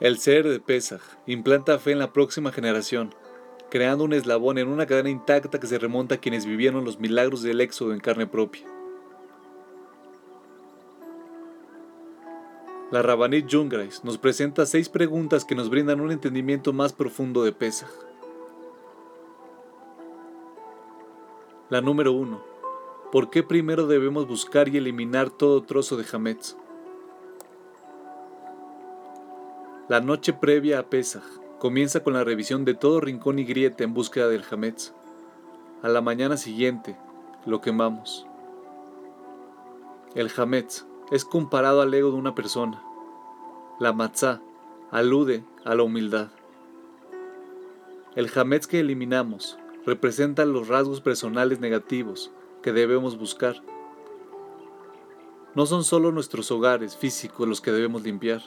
El ser de Pesach implanta fe en la próxima generación, creando un eslabón en una cadena intacta que se remonta a quienes vivieron los milagros del éxodo en carne propia. La Rabbanit Jungreis nos presenta seis preguntas que nos brindan un entendimiento más profundo de Pesach. La número uno. ¿Por qué primero debemos buscar y eliminar todo trozo de Hametz? La noche previa a Pesach comienza con la revisión de todo rincón y grieta en búsqueda del Hametz. A la mañana siguiente lo quemamos. El Hametz es comparado al ego de una persona. La matzá alude a la humildad. El hametz que eliminamos representa los rasgos personales negativos que debemos buscar. No son solo nuestros hogares físicos los que debemos limpiar.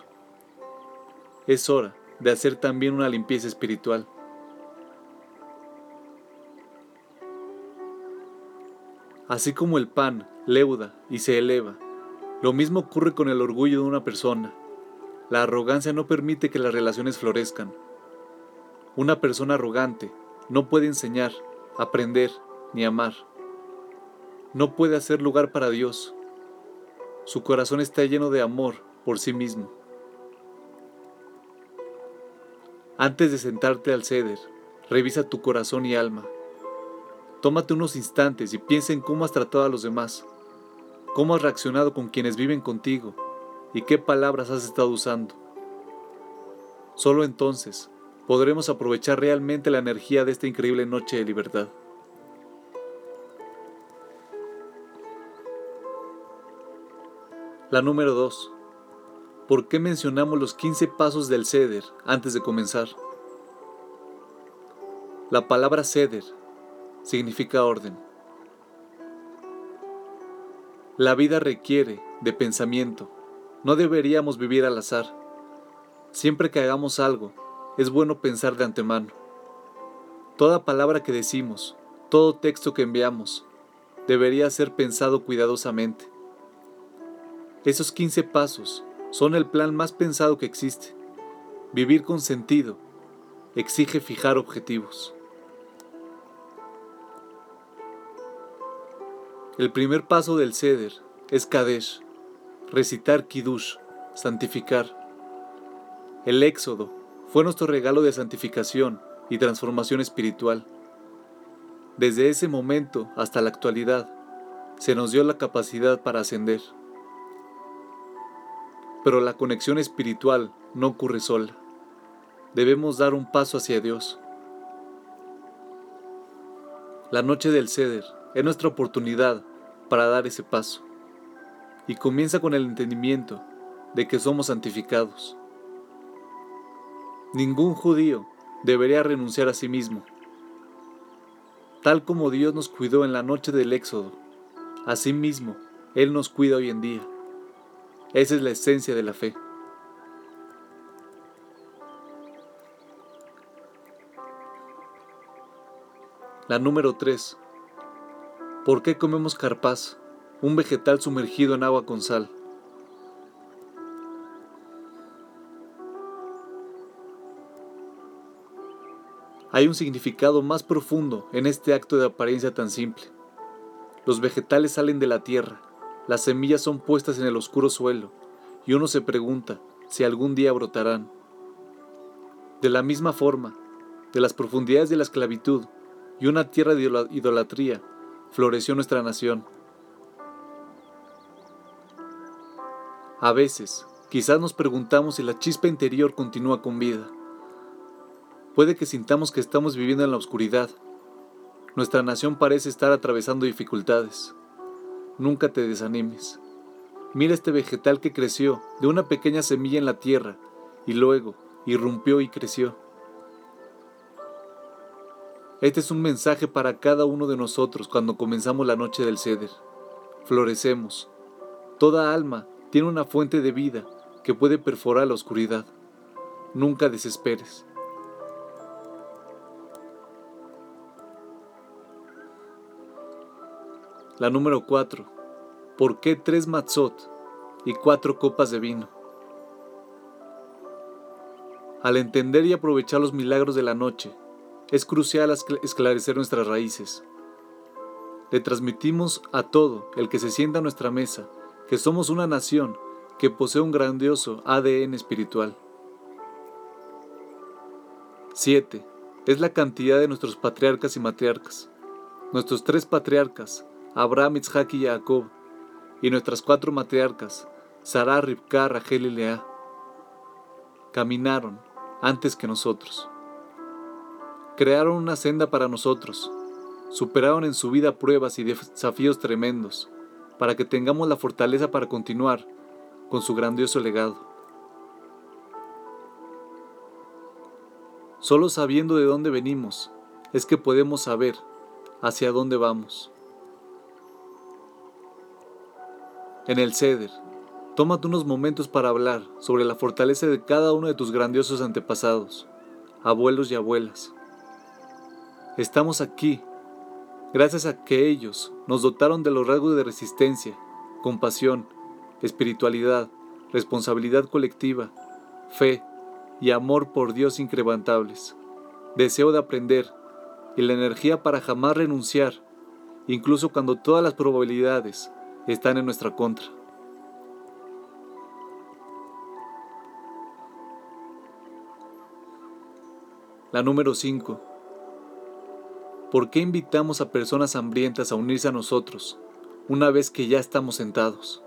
Es hora de hacer también una limpieza espiritual. Así como el pan leuda y se eleva, lo mismo ocurre con el orgullo de una persona. La arrogancia no permite que las relaciones florezcan. Una persona arrogante no puede enseñar, aprender ni amar. No puede hacer lugar para Dios. Su corazón está lleno de amor por sí mismo. Antes de sentarte al ceder, revisa tu corazón y alma. Tómate unos instantes y piensa en cómo has tratado a los demás cómo has reaccionado con quienes viven contigo y qué palabras has estado usando. Solo entonces podremos aprovechar realmente la energía de esta increíble noche de libertad. La número 2. ¿Por qué mencionamos los 15 pasos del ceder antes de comenzar? La palabra ceder significa orden. La vida requiere de pensamiento. No deberíamos vivir al azar. Siempre que hagamos algo, es bueno pensar de antemano. Toda palabra que decimos, todo texto que enviamos, debería ser pensado cuidadosamente. Esos 15 pasos son el plan más pensado que existe. Vivir con sentido exige fijar objetivos. El primer paso del ceder es Kadesh, recitar Kiddush, santificar. El éxodo fue nuestro regalo de santificación y transformación espiritual. Desde ese momento hasta la actualidad, se nos dio la capacidad para ascender. Pero la conexión espiritual no ocurre sola. Debemos dar un paso hacia Dios. La noche del ceder es nuestra oportunidad para dar ese paso. Y comienza con el entendimiento de que somos santificados. Ningún judío debería renunciar a sí mismo. Tal como Dios nos cuidó en la noche del Éxodo, asimismo Él nos cuida hoy en día. Esa es la esencia de la fe. La número 3. ¿Por qué comemos carpaz, un vegetal sumergido en agua con sal? Hay un significado más profundo en este acto de apariencia tan simple. Los vegetales salen de la tierra, las semillas son puestas en el oscuro suelo, y uno se pregunta si algún día brotarán. De la misma forma, de las profundidades de la esclavitud y una tierra de idolatría, floreció nuestra nación. A veces, quizás nos preguntamos si la chispa interior continúa con vida. Puede que sintamos que estamos viviendo en la oscuridad. Nuestra nación parece estar atravesando dificultades. Nunca te desanimes. Mira este vegetal que creció de una pequeña semilla en la tierra y luego irrumpió y creció. Este es un mensaje para cada uno de nosotros cuando comenzamos la noche del ceder. Florecemos. Toda alma tiene una fuente de vida que puede perforar la oscuridad. Nunca desesperes. La número 4. ¿Por qué tres matzot y cuatro copas de vino? Al entender y aprovechar los milagros de la noche, es crucial esclarecer nuestras raíces. Le transmitimos a todo el que se sienta a nuestra mesa que somos una nación que posee un grandioso ADN espiritual. 7. Es la cantidad de nuestros patriarcas y matriarcas. Nuestros tres patriarcas, Abraham, Isaac y Jacob, y nuestras cuatro matriarcas, Sarah, Ribka, Rachel y Lea, caminaron antes que nosotros. Crearon una senda para nosotros, superaron en su vida pruebas y desafíos tremendos, para que tengamos la fortaleza para continuar con su grandioso legado. Solo sabiendo de dónde venimos es que podemos saber hacia dónde vamos. En el ceder, tómate unos momentos para hablar sobre la fortaleza de cada uno de tus grandiosos antepasados, abuelos y abuelas. Estamos aquí gracias a que ellos nos dotaron de los rasgos de resistencia, compasión, espiritualidad, responsabilidad colectiva, fe y amor por Dios increvantables, deseo de aprender y la energía para jamás renunciar, incluso cuando todas las probabilidades están en nuestra contra. La número 5. ¿Por qué invitamos a personas hambrientas a unirse a nosotros una vez que ya estamos sentados?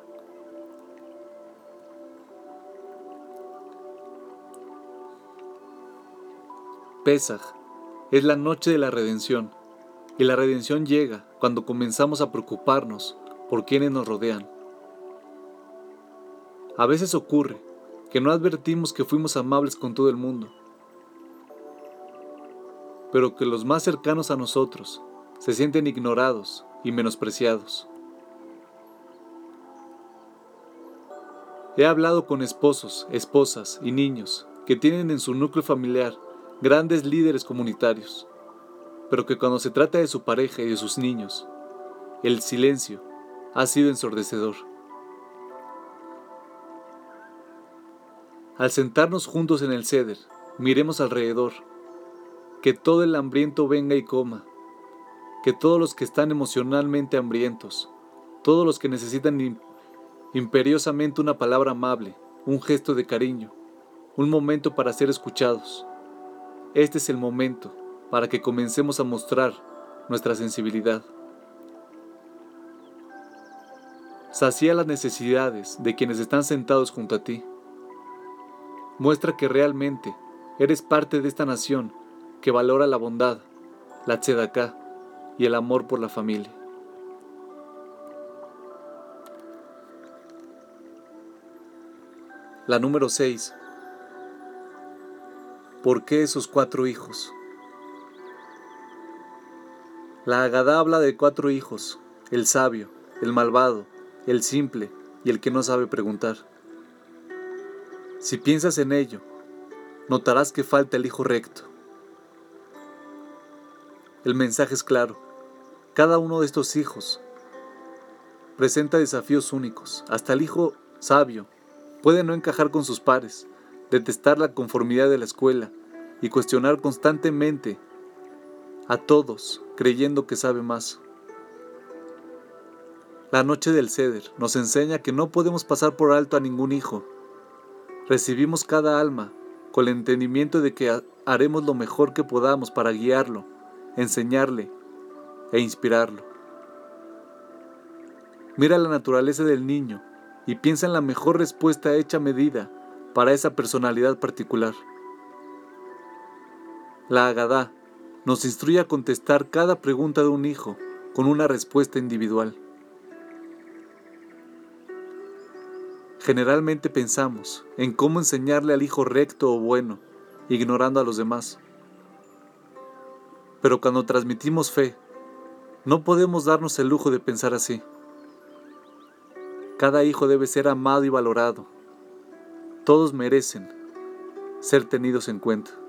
Pesaj es la noche de la redención, y la redención llega cuando comenzamos a preocuparnos por quienes nos rodean. A veces ocurre que no advertimos que fuimos amables con todo el mundo, pero que los más cercanos a nosotros se sienten ignorados y menospreciados. He hablado con esposos, esposas y niños que tienen en su núcleo familiar grandes líderes comunitarios, pero que cuando se trata de su pareja y de sus niños, el silencio ha sido ensordecedor. Al sentarnos juntos en el ceder, miremos alrededor, que todo el hambriento venga y coma, que todos los que están emocionalmente hambrientos, todos los que necesitan imperiosamente una palabra amable, un gesto de cariño, un momento para ser escuchados, este es el momento para que comencemos a mostrar nuestra sensibilidad. Sacía las necesidades de quienes están sentados junto a ti. Muestra que realmente eres parte de esta nación que valora la bondad, la tzedaká y el amor por la familia. La número 6 ¿Por qué esos cuatro hijos? La Agadá habla de cuatro hijos, el sabio, el malvado, el simple y el que no sabe preguntar. Si piensas en ello, notarás que falta el hijo recto. El mensaje es claro. Cada uno de estos hijos presenta desafíos únicos. Hasta el hijo sabio puede no encajar con sus pares, detestar la conformidad de la escuela y cuestionar constantemente a todos creyendo que sabe más. La noche del ceder nos enseña que no podemos pasar por alto a ningún hijo. Recibimos cada alma con el entendimiento de que haremos lo mejor que podamos para guiarlo, enseñarle e inspirarlo. Mira la naturaleza del niño y piensa en la mejor respuesta hecha a medida para esa personalidad particular. La Agadá nos instruye a contestar cada pregunta de un hijo con una respuesta individual. Generalmente pensamos en cómo enseñarle al hijo recto o bueno, ignorando a los demás. Pero cuando transmitimos fe, no podemos darnos el lujo de pensar así. Cada hijo debe ser amado y valorado, todos merecen ser tenidos en cuenta.